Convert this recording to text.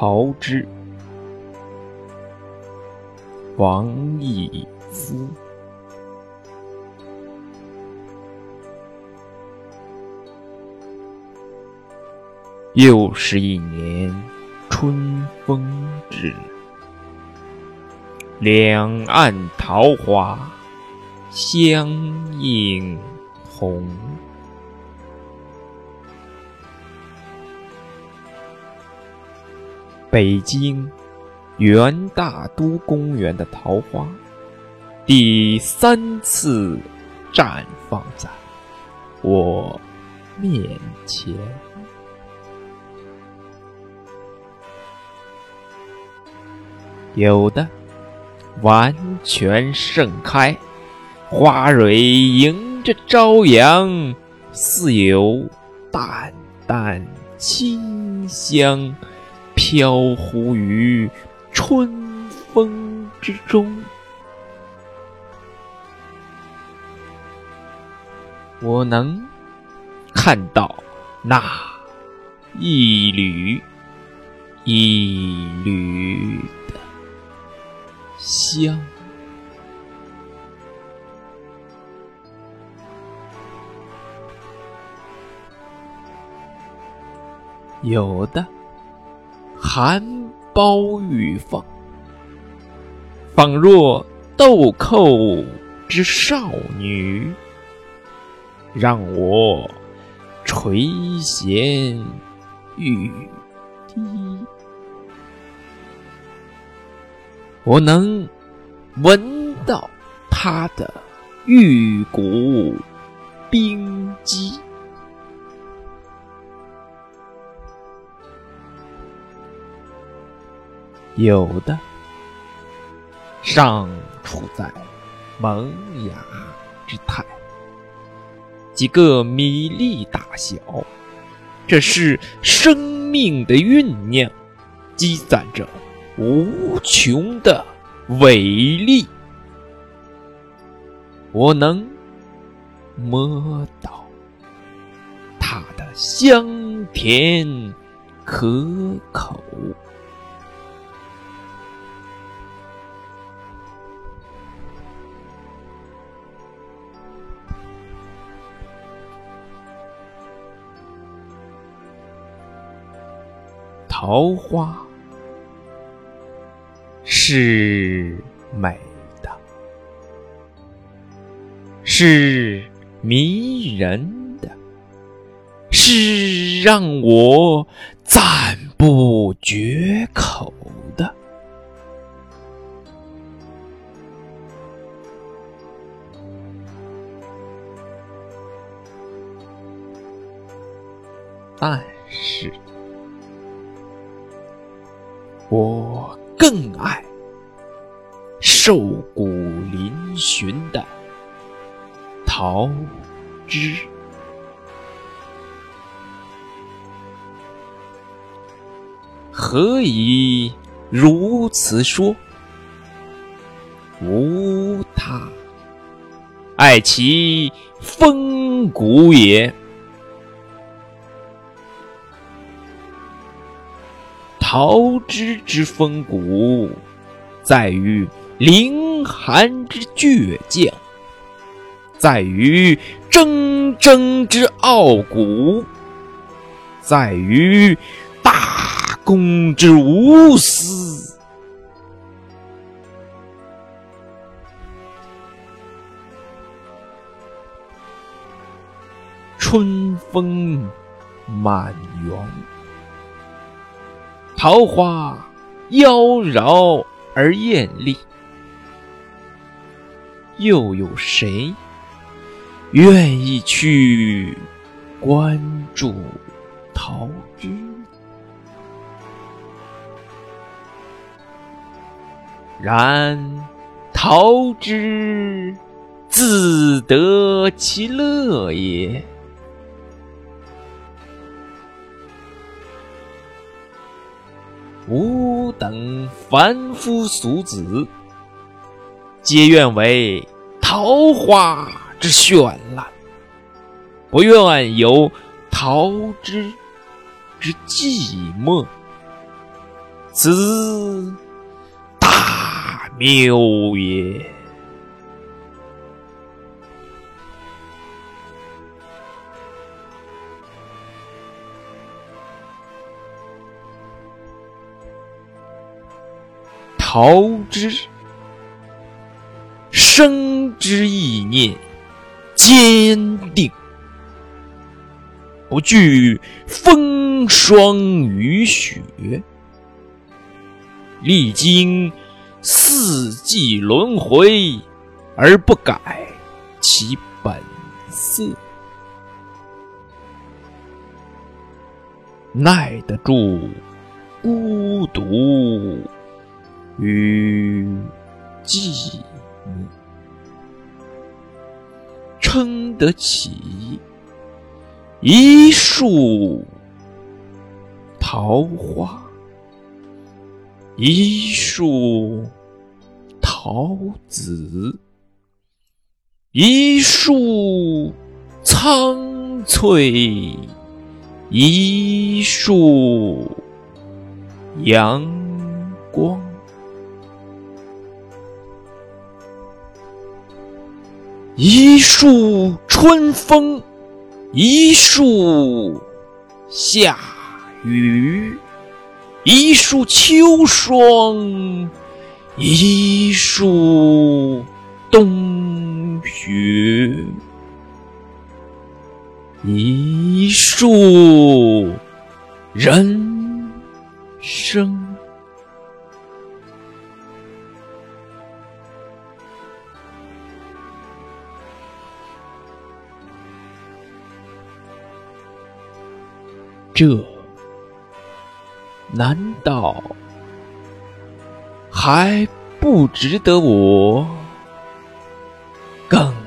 桃之，王义夫。又是一年春风至，两岸桃花相映红。北京元大都公园的桃花，第三次绽放在我面前。有的完全盛开，花蕊迎着朝阳，似有淡淡清香飘忽于春风之中。我能看到那一缕一缕的。香，有的含苞欲放，仿若豆蔻之少女，让我垂涎欲滴。我能闻到它的玉骨冰肌，有的尚处在萌芽之态，几个米粒大小，这是生命的酝酿，积攒着。无穷的伟力，我能摸到它的香甜可口。桃花。是美的，是迷人的，是让我赞不绝口的。但是，我更爱。瘦骨嶙峋的桃枝，何以如此说？无他，爱其风骨也。桃枝之风骨，在于。凌寒之倔强，在于铮铮之傲骨，在于大公之无私。春风满园，桃花妖娆而艳丽。又有谁愿意去关注桃枝？然桃之自得其乐也。吾等凡夫俗子。皆愿为桃花之绚烂，不愿有桃之之寂寞。此大谬也。陶之，生之意念坚定，不惧风霜雨雪，历经四季轮回而不改其本色，耐得住孤独。与寂寞，撑得起一树桃花，一树桃子，一树苍翠，一树阳光。一树春风，一树夏雨，一树秋霜，一树冬雪，一树人生。这难道还不值得我更？